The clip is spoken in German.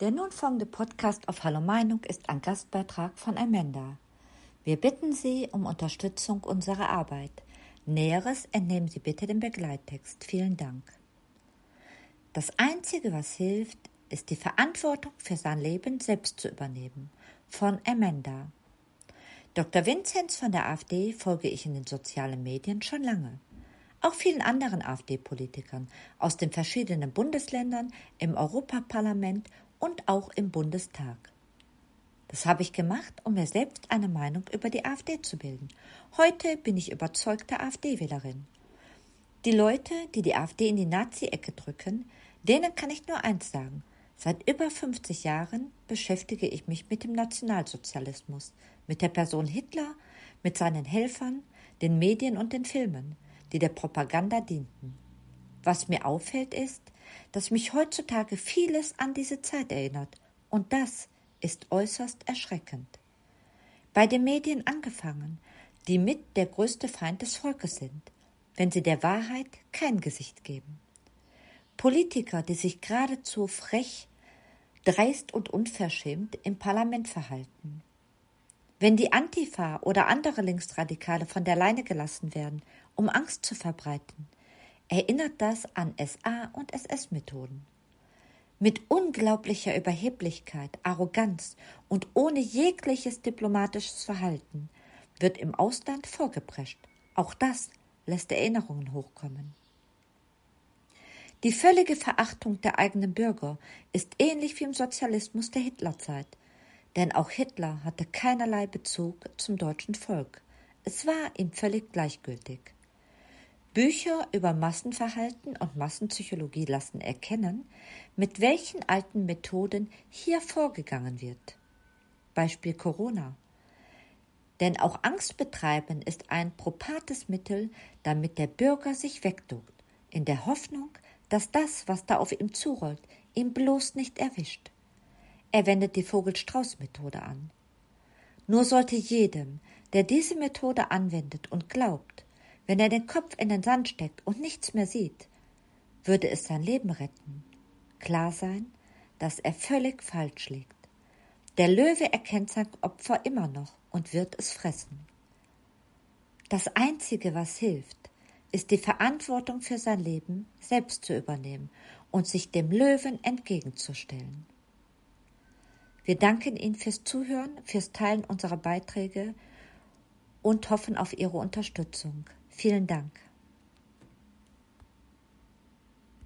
Der nun folgende Podcast auf Hallo Meinung ist ein Gastbeitrag von Amanda. Wir bitten Sie um Unterstützung unserer Arbeit. Näheres entnehmen Sie bitte dem Begleittext. Vielen Dank. Das Einzige, was hilft, ist die Verantwortung für sein Leben selbst zu übernehmen. Von Amanda. Dr. Vinzenz von der AfD folge ich in den sozialen Medien schon lange. Auch vielen anderen AfD-Politikern aus den verschiedenen Bundesländern, im Europaparlament und auch im Bundestag. Das habe ich gemacht, um mir selbst eine Meinung über die AfD zu bilden. Heute bin ich überzeugte AfD-Wählerin. Die Leute, die die AfD in die Nazi-Ecke drücken, denen kann ich nur eins sagen. Seit über 50 Jahren beschäftige ich mich mit dem Nationalsozialismus, mit der Person Hitler, mit seinen Helfern, den Medien und den Filmen, die der Propaganda dienten. Was mir auffällt ist, dass mich heutzutage vieles an diese Zeit erinnert, und das ist äußerst erschreckend. Bei den Medien angefangen, die mit der größte Feind des Volkes sind, wenn sie der Wahrheit kein Gesicht geben. Politiker, die sich geradezu frech, dreist und unverschämt im Parlament verhalten. Wenn die Antifa oder andere Linksradikale von der Leine gelassen werden, um Angst zu verbreiten, erinnert das an SA- und SS-Methoden. Mit unglaublicher Überheblichkeit, Arroganz und ohne jegliches diplomatisches Verhalten wird im Ausland vorgeprescht. Auch das lässt Erinnerungen hochkommen. Die völlige Verachtung der eigenen Bürger ist ähnlich wie im Sozialismus der Hitlerzeit, denn auch Hitler hatte keinerlei Bezug zum deutschen Volk. Es war ihm völlig gleichgültig. Bücher über Massenverhalten und Massenpsychologie lassen erkennen, mit welchen alten Methoden hier vorgegangen wird. Beispiel Corona. Denn auch Angst betreiben ist ein propates Mittel, damit der Bürger sich wegduckt, in der Hoffnung, dass das, was da auf ihm zurollt, ihn bloß nicht erwischt. Er wendet die Vogel-Strauß-Methode an. Nur sollte jedem, der diese Methode anwendet und glaubt, wenn er den Kopf in den Sand steckt und nichts mehr sieht, würde es sein Leben retten. Klar sein, dass er völlig falsch liegt. Der Löwe erkennt sein Opfer immer noch und wird es fressen. Das Einzige, was hilft, ist die Verantwortung für sein Leben selbst zu übernehmen und sich dem Löwen entgegenzustellen. Wir danken Ihnen fürs Zuhören, fürs Teilen unserer Beiträge und hoffen auf Ihre Unterstützung. Vielen Dank.